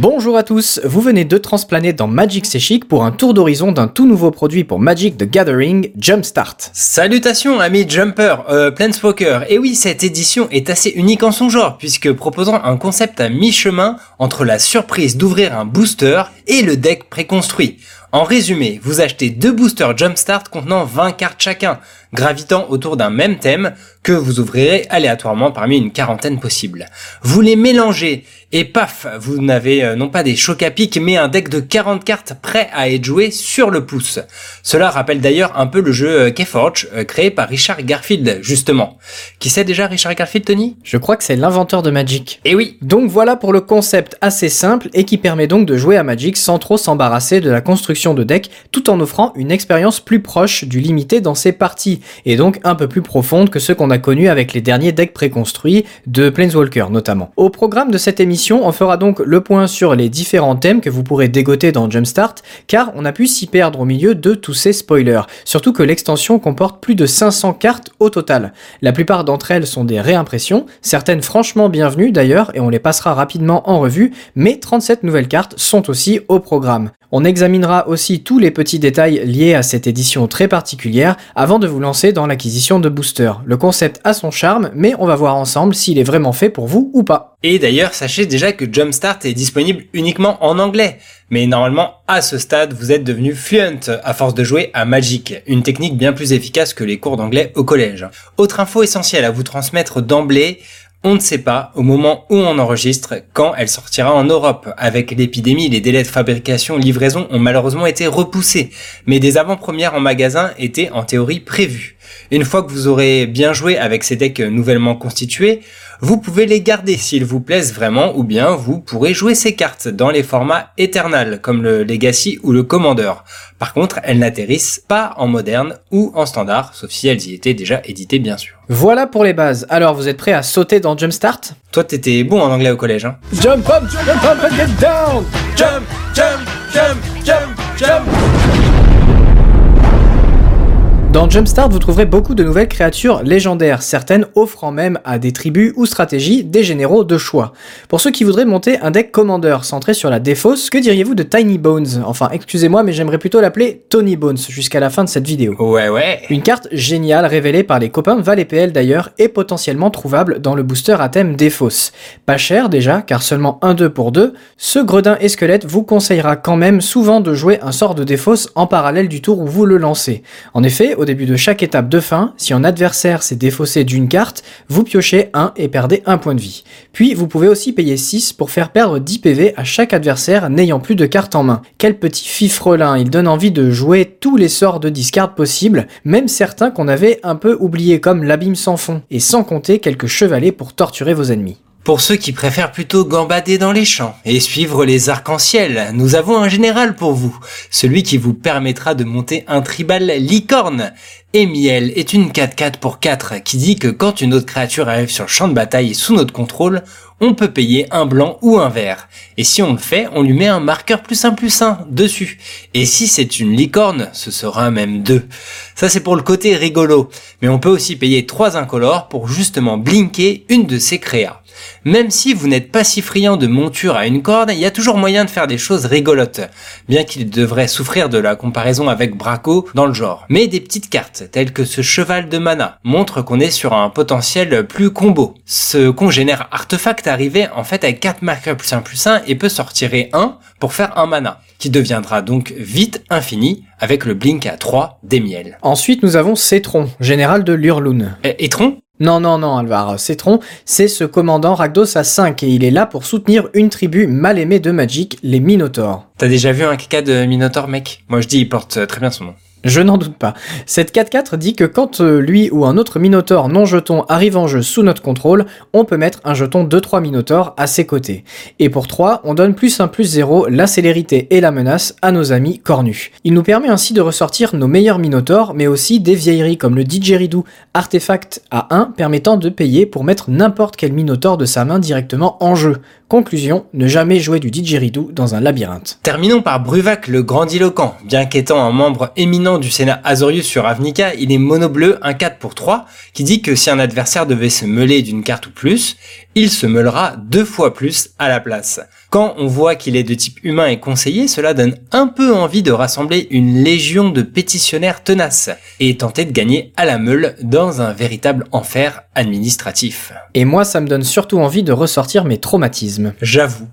Bonjour à tous, vous venez de transplaner dans Magic C'est pour un tour d'horizon d'un tout nouveau produit pour Magic the Gathering, Jumpstart. Salutations amis Jumper, euh, Planeswalker, et oui cette édition est assez unique en son genre puisque proposant un concept à mi-chemin entre la surprise d'ouvrir un booster et le deck préconstruit. En résumé, vous achetez deux boosters Jumpstart contenant 20 cartes chacun, gravitant autour d'un même thème que vous ouvrirez aléatoirement parmi une quarantaine possible. Vous les mélangez et paf, vous n'avez euh, non pas des chocs à pic mais un deck de 40 cartes prêt à être joué sur le pouce. Cela rappelle d'ailleurs un peu le jeu euh, Keyforge euh, créé par Richard Garfield justement. Qui sait déjà Richard Garfield Tony? Je crois que c'est l'inventeur de Magic. Eh oui Donc voilà pour le concept assez simple et qui permet donc de jouer à Magic sans trop s'embarrasser de la construction de deck tout en offrant une expérience plus proche du limité dans ses parties et donc un peu plus profonde que ce qu'on a connu avec les derniers decks préconstruits de Planeswalker notamment. Au programme de cette émission on fera donc le point sur les différents thèmes que vous pourrez dégoter dans Jumpstart, car on a pu s'y perdre au milieu de tous ces spoilers. Surtout que l'extension comporte plus de 500 cartes au total. La plupart d'entre elles sont des réimpressions, certaines franchement bienvenues d'ailleurs, et on les passera rapidement en revue, mais 37 nouvelles cartes sont aussi au programme. On examinera aussi tous les petits détails liés à cette édition très particulière avant de vous lancer dans l'acquisition de boosters. Le concept a son charme, mais on va voir ensemble s'il est vraiment fait pour vous ou pas. Et d'ailleurs, sachez déjà que Jumpstart est disponible uniquement en anglais. Mais normalement, à ce stade, vous êtes devenu fluent à force de jouer à Magic, une technique bien plus efficace que les cours d'anglais au collège. Autre info essentielle à vous transmettre d'emblée, on ne sait pas, au moment où on enregistre, quand elle sortira en Europe. Avec l'épidémie, les délais de fabrication livraison ont malheureusement été repoussés, mais des avant-premières en magasin étaient en théorie prévues. Une fois que vous aurez bien joué avec ces decks nouvellement constitués, vous pouvez les garder s'ils vous plaisent vraiment, ou bien vous pourrez jouer ces cartes dans les formats Eternal, comme le Legacy ou le Commander. Par contre, elles n'atterrissent pas en moderne ou en standard, sauf si elles y étaient déjà éditées bien sûr. Voilà pour les bases. Alors, vous êtes prêts à sauter dans Jumpstart? Toi, t'étais bon en anglais au collège, hein Jump up, jump up and get down Jump, jump, jump, jump, jump Dans Jumpstart, vous trouverez beaucoup de nouvelles créatures légendaires, certaines offrant même à des tribus ou stratégies des généraux de choix. Pour ceux qui voudraient monter un deck Commander centré sur la défausse, que diriez-vous de Tiny Bones? Enfin, excusez-moi, mais j'aimerais plutôt l'appeler Tony Bones jusqu'à la fin de cette vidéo. Ouais, ouais. Une carte géniale révélée par les copains de Val PL d'ailleurs et potentiellement trouvable dans le booster à thème Défausse. Pas cher déjà, car seulement un 2 pour 2, ce gredin et squelette vous conseillera quand même souvent de jouer un sort de défausse en parallèle du tour où vous le lancez. En effet, au début de chaque étape de fin, si un adversaire s'est défaussé d'une carte, vous piochez 1 et perdez un point de vie. Puis vous pouvez aussi payer 6 pour faire perdre 10 PV à chaque adversaire n'ayant plus de cartes en main. Quel petit fifrelin, il donne envie de jouer tous les sorts de discard possibles, même certains qu'on avait un peu oubliés comme l'abîme sans fond, et sans compter quelques chevalets pour torturer vos ennemis. Pour ceux qui préfèrent plutôt gambader dans les champs et suivre les arcs-en-ciel, nous avons un général pour vous, celui qui vous permettra de monter un tribal licorne. Emiel est une 4-4 pour 4 qui dit que quand une autre créature arrive sur le champ de bataille sous notre contrôle, on peut payer un blanc ou un vert. Et si on le fait, on lui met un marqueur plus un plus un dessus. Et si c'est une licorne, ce sera même deux. Ça c'est pour le côté rigolo. Mais on peut aussi payer trois incolores pour justement blinker une de ces créas. Même si vous n'êtes pas si friand de monture à une corde, il y a toujours moyen de faire des choses rigolotes, bien qu'il devrait souffrir de la comparaison avec Braco dans le genre. Mais des petites cartes, telles que ce cheval de mana, montrent qu'on est sur un potentiel plus combo. Ce congénère artefact arrivait en fait avec 4 marqueurs plus 1 plus 1 et peut sortir 1 pour faire un mana, qui deviendra donc vite infini avec le blink à 3 des miels. Ensuite, nous avons Cetron, général de Lurloon. Et Etron? Non, non, non, Alvar. Cetron, c'est ce commandant Ragdos à 5 et il est là pour soutenir une tribu mal aimée de Magic, les Minotaurs. T'as déjà vu un caca de Minotaur, mec? Moi je dis, il porte très bien son nom. Je n'en doute pas. Cette 4-4 dit que quand euh, lui ou un autre Minotaur non jeton arrive en jeu sous notre contrôle, on peut mettre un jeton 2-3 Minotaur à ses côtés. Et pour 3, on donne plus 1 plus 0 la célérité et la menace à nos amis cornus. Il nous permet ainsi de ressortir nos meilleurs Minotaurs, mais aussi des vieilleries comme le Didgeridoo, artefact à 1 permettant de payer pour mettre n'importe quel Minotaur de sa main directement en jeu. Conclusion, ne jamais jouer du didgeridoo dans un labyrinthe. Terminons par Bruvac le grandiloquent. Bien qu'étant un membre éminent du Sénat Azorius sur Avnica, il est mono bleu, un 4 pour 3, qui dit que si un adversaire devait se mêler d'une carte ou plus, il se meulera deux fois plus à la place. Quand on voit qu'il est de type humain et conseillé, cela donne un peu envie de rassembler une légion de pétitionnaires tenaces et tenter de gagner à la meule dans un véritable enfer administratif. Et moi, ça me donne surtout envie de ressortir mes traumatismes. J'avoue.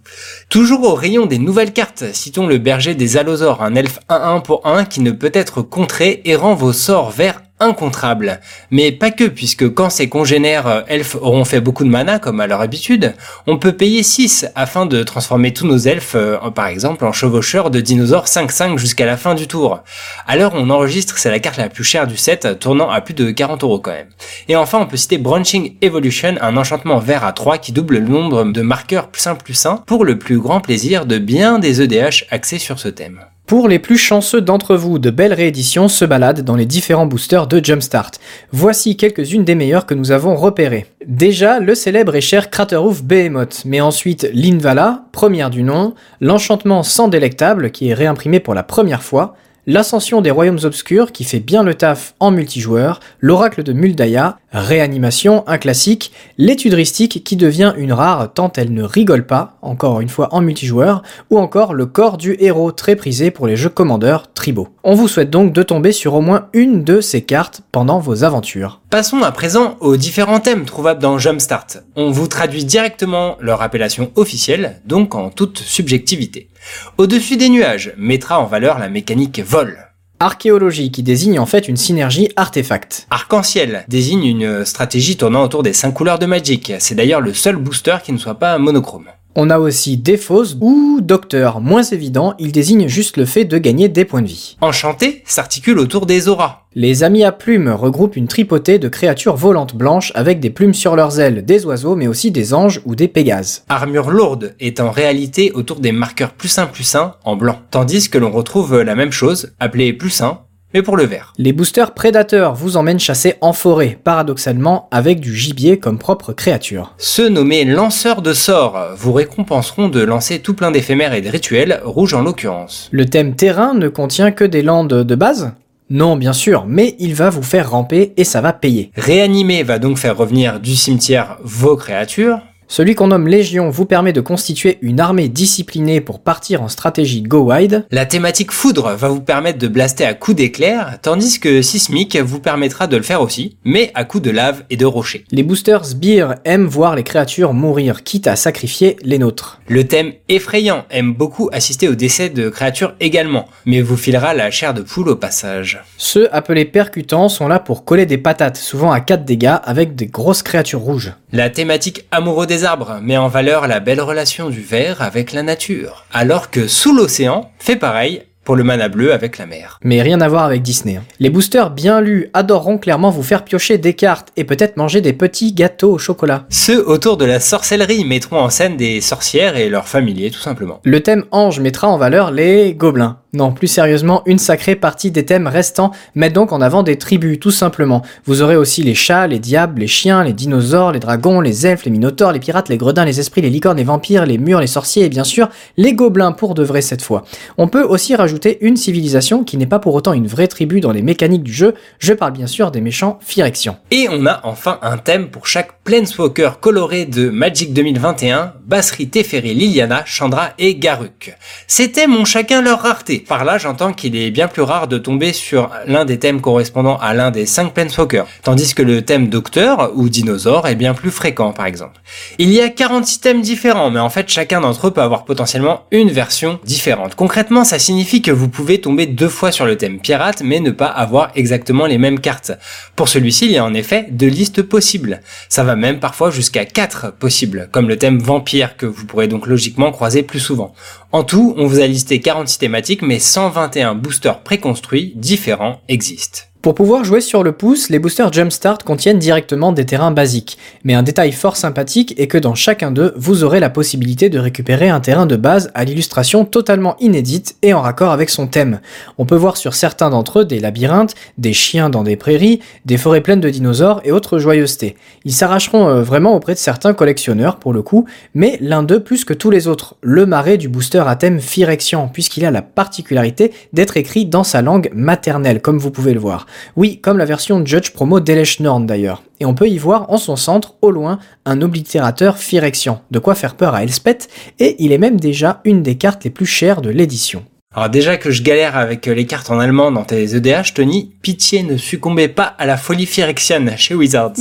Toujours au rayon des nouvelles cartes, citons le berger des allosaures, un elfe 1-1 pour 1 qui ne peut être contré et rend vos sorts vers incontrable. Mais pas que, puisque quand ces congénères euh, elfes auront fait beaucoup de mana, comme à leur habitude, on peut payer 6 afin de transformer tous nos elfes, euh, par exemple, en chevaucheurs de dinosaures 5-5 jusqu'à la fin du tour. Où on enregistre, c'est la carte la plus chère du set, tournant à plus de 40 euros quand même. Et enfin, on peut citer Branching Evolution, un enchantement vert à 3 qui double le nombre de marqueurs plus 1 plus 1 pour le plus grand plaisir de bien des EDH axés sur ce thème. Pour les plus chanceux d'entre vous, de belles rééditions se baladent dans les différents boosters de Jumpstart. Voici quelques-unes des meilleures que nous avons repérées. Déjà, le célèbre et cher Craterhoof Behemoth, mais ensuite l'Invala, première du nom, l'enchantement sans délectable qui est réimprimé pour la première fois, l'ascension des royaumes obscurs qui fait bien le taf en multijoueur, l'oracle de Muldaya, réanimation, un classique, l'étude ristique qui devient une rare tant elle ne rigole pas, encore une fois en multijoueur, ou encore le corps du héros très prisé pour les jeux commandeurs tribaux. On vous souhaite donc de tomber sur au moins une de ces cartes pendant vos aventures. Passons à présent aux différents thèmes trouvables dans Jumpstart. On vous traduit directement leur appellation officielle, donc en toute subjectivité. Au-dessus des nuages mettra en valeur la mécanique vol. Archéologie qui désigne en fait une synergie artefact. Arc-en-ciel désigne une stratégie tournant autour des 5 couleurs de Magic. C'est d'ailleurs le seul booster qui ne soit pas monochrome. On a aussi Défausse ou Docteur, moins évident, il désigne juste le fait de gagner des points de vie. Enchanté s'articule autour des auras. Les amis à plumes regroupent une tripotée de créatures volantes blanches avec des plumes sur leurs ailes, des oiseaux mais aussi des anges ou des pégases. Armure lourde est en réalité autour des marqueurs plus 1 plus 1 en blanc, tandis que l'on retrouve la même chose, appelée plus 1, mais pour le vert. Les boosters prédateurs vous emmènent chasser en forêt, paradoxalement avec du gibier comme propre créature. Ceux nommés lanceurs de sorts vous récompenseront de lancer tout plein d'éphémères et de rituels, rouges en l'occurrence. Le thème terrain ne contient que des landes de base? Non, bien sûr, mais il va vous faire ramper et ça va payer. Réanimer va donc faire revenir du cimetière vos créatures. Celui qu'on nomme Légion vous permet de constituer une armée disciplinée pour partir en stratégie go wide. La thématique foudre va vous permettre de blaster à coups d'éclair, tandis que Sismic vous permettra de le faire aussi, mais à coups de lave et de rochers. Les boosters Sbire aiment voir les créatures mourir, quitte à sacrifier les nôtres. Le thème effrayant aime beaucoup assister au décès de créatures également, mais vous filera la chair de poule au passage. Ceux appelés percutants sont là pour coller des patates, souvent à 4 dégâts avec des grosses créatures rouges. La thématique amoureux des arbres met en valeur la belle relation du verre avec la nature, alors que sous l'océan fait pareil pour le mana bleu avec la mer. Mais rien à voir avec Disney. hein. Les boosters bien lus adoreront clairement vous faire piocher des cartes et peut-être manger des petits gâteaux au chocolat. Ceux autour de la sorcellerie mettront en scène des sorcières et leurs familiers tout simplement. Le thème ange mettra en valeur les gobelins. Non, plus sérieusement, une sacrée partie des thèmes restants met donc en avant des tribus, tout simplement. Vous aurez aussi les chats, les diables, les chiens, les dinosaures, les dragons, les elfes, les minotaures, les pirates, les gredins, les esprits, les licornes, les vampires, les murs, les sorciers et bien sûr les gobelins pour de vrai cette fois. On peut aussi rajouter une civilisation qui n'est pas pour autant une vraie tribu dans les mécaniques du jeu, je parle bien sûr des méchants Phyrexians. Et on a enfin un thème pour chaque Planeswalker coloré de Magic 2021, Basri, Teferi, Liliana, Chandra et Garuk. Ces thèmes ont chacun leur rareté. Par là, j'entends qu'il est bien plus rare de tomber sur l'un des thèmes correspondant à l'un des 5 Planeswalkers, tandis que le thème Docteur ou Dinosaure est bien plus fréquent par exemple. Il y a 46 thèmes différents, mais en fait chacun d'entre eux peut avoir potentiellement une version différente. Concrètement, ça signifie que vous pouvez tomber deux fois sur le thème pirate, mais ne pas avoir exactement les mêmes cartes. Pour celui-ci, il y a en effet deux listes possibles. Ça va même parfois jusqu'à 4 possibles, comme le thème vampire que vous pourrez donc logiquement croiser plus souvent. En tout, on vous a listé 46 thématiques, mais 121 boosters préconstruits différents existent. Pour pouvoir jouer sur le pouce, les boosters Jumpstart contiennent directement des terrains basiques, mais un détail fort sympathique est que dans chacun d'eux, vous aurez la possibilité de récupérer un terrain de base à l'illustration totalement inédite et en raccord avec son thème. On peut voir sur certains d'entre eux des labyrinthes, des chiens dans des prairies, des forêts pleines de dinosaures et autres joyeusetés. Ils s'arracheront euh, vraiment auprès de certains collectionneurs pour le coup, mais l'un d'eux plus que tous les autres, le marais du booster à thème Phyrexian, puisqu'il a la particularité d'être écrit dans sa langue maternelle, comme vous pouvez le voir. Oui, comme la version Judge Promo d'Elesh Norn d'ailleurs. Et on peut y voir en son centre, au loin, un oblitérateur Phyrexian, de quoi faire peur à Elspeth, et il est même déjà une des cartes les plus chères de l'édition. Alors déjà que je galère avec les cartes en allemand dans tes EDH, Tony, pitié ne succombez pas à la folie phyrexiane chez Wizards.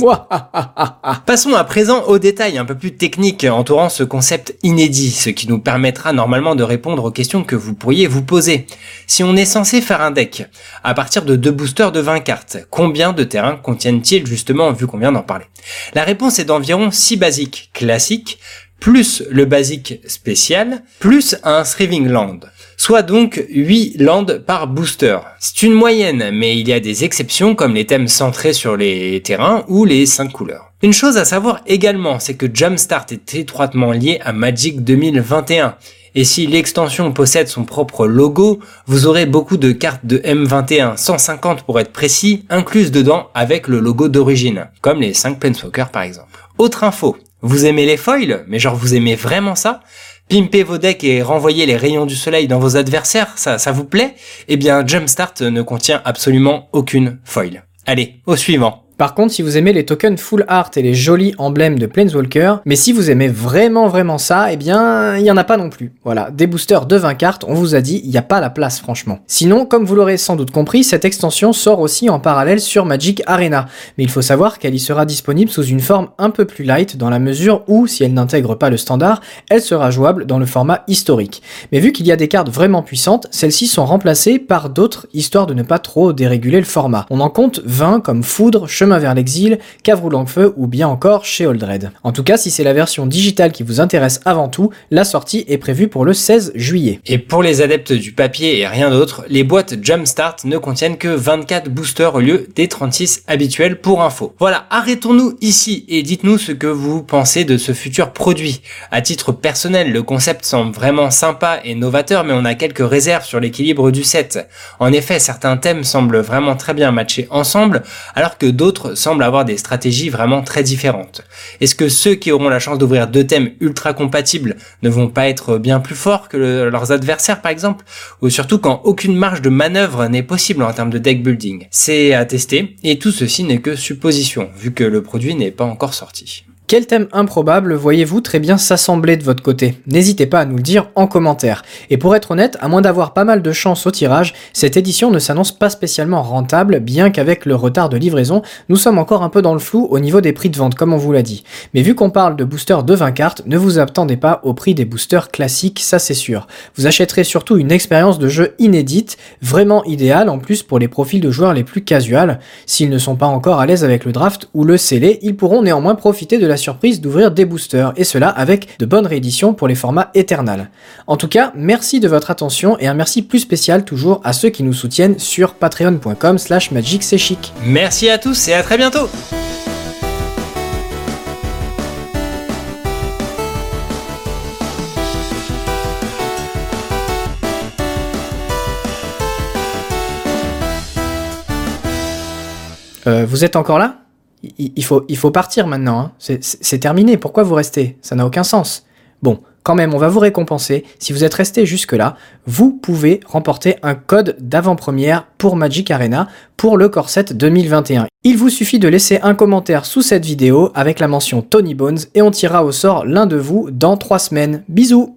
Passons à présent aux détails un peu plus techniques entourant ce concept inédit, ce qui nous permettra normalement de répondre aux questions que vous pourriez vous poser. Si on est censé faire un deck à partir de deux boosters de 20 cartes, combien de terrains contiennent-ils justement vu qu'on vient d'en parler? La réponse est d'environ 6 basiques classiques, plus le basique spécial, plus un Thriving Land soit donc 8 landes par booster. C'est une moyenne, mais il y a des exceptions comme les thèmes centrés sur les terrains ou les 5 couleurs. Une chose à savoir également, c'est que Jumpstart est étroitement lié à Magic 2021. Et si l'extension possède son propre logo, vous aurez beaucoup de cartes de M21, 150 pour être précis, incluses dedans avec le logo d'origine, comme les 5 Planeswalkers par exemple. Autre info, vous aimez les foils, mais genre vous aimez vraiment ça? Pimper vos decks et renvoyer les rayons du soleil dans vos adversaires, ça, ça vous plaît? Eh bien, Jumpstart ne contient absolument aucune foil. Allez, au suivant. Par contre, si vous aimez les tokens full art et les jolis emblèmes de Planeswalker, mais si vous aimez vraiment vraiment ça, eh bien, il y en a pas non plus. Voilà, des boosters de 20 cartes, on vous a dit, il n'y a pas la place franchement. Sinon, comme vous l'aurez sans doute compris, cette extension sort aussi en parallèle sur Magic Arena, mais il faut savoir qu'elle y sera disponible sous une forme un peu plus light dans la mesure où, si elle n'intègre pas le standard, elle sera jouable dans le format historique. Mais vu qu'il y a des cartes vraiment puissantes, celles-ci sont remplacées par d'autres histoire de ne pas trop déréguler le format. On en compte 20 comme Foudre, Chemin vers l'exil, Cavroul Feu ou bien encore chez Oldred. En tout cas, si c'est la version digitale qui vous intéresse avant tout, la sortie est prévue pour le 16 juillet. Et pour les adeptes du papier et rien d'autre, les boîtes Jumpstart ne contiennent que 24 boosters au lieu des 36 habituels pour info. Voilà, arrêtons-nous ici et dites-nous ce que vous pensez de ce futur produit. À titre personnel, le concept semble vraiment sympa et novateur, mais on a quelques réserves sur l'équilibre du set. En effet, certains thèmes semblent vraiment très bien matchés ensemble, alors que d'autres semblent avoir des stratégies vraiment très différentes. Est-ce que ceux qui auront la chance d'ouvrir deux thèmes ultra compatibles ne vont pas être bien plus forts que leurs adversaires par exemple? Ou surtout quand aucune marge de manœuvre n'est possible en termes de deck building? C'est à tester et tout ceci n'est que supposition vu que le produit n'est pas encore sorti. Quel thème improbable voyez-vous très bien s'assembler de votre côté? N'hésitez pas à nous le dire en commentaire. Et pour être honnête, à moins d'avoir pas mal de chance au tirage, cette édition ne s'annonce pas spécialement rentable, bien qu'avec le retard de livraison, nous sommes encore un peu dans le flou au niveau des prix de vente, comme on vous l'a dit. Mais vu qu'on parle de boosters de 20 cartes, ne vous attendez pas au prix des boosters classiques, ça c'est sûr. Vous achèterez surtout une expérience de jeu inédite, vraiment idéale en plus pour les profils de joueurs les plus casuals. S'ils ne sont pas encore à l'aise avec le draft ou le scellé, ils pourront néanmoins profiter de la surprise d'ouvrir des boosters, et cela avec de bonnes rééditions pour les formats Eternal. En tout cas, merci de votre attention et un merci plus spécial toujours à ceux qui nous soutiennent sur patreon.com slash magic chic. Merci à tous et à très bientôt euh, vous êtes encore là? Il, faut, il faut partir maintenant. Hein. C'est terminé. Pourquoi vous restez? Ça n'a aucun sens. Bon, quand même, on va vous récompenser. Si vous êtes resté jusque-là, vous pouvez remporter un code d'avant-première pour Magic Arena pour le Corset 2021. Il vous suffit de laisser un commentaire sous cette vidéo avec la mention Tony Bones et on tirera au sort l'un de vous dans trois semaines. Bisous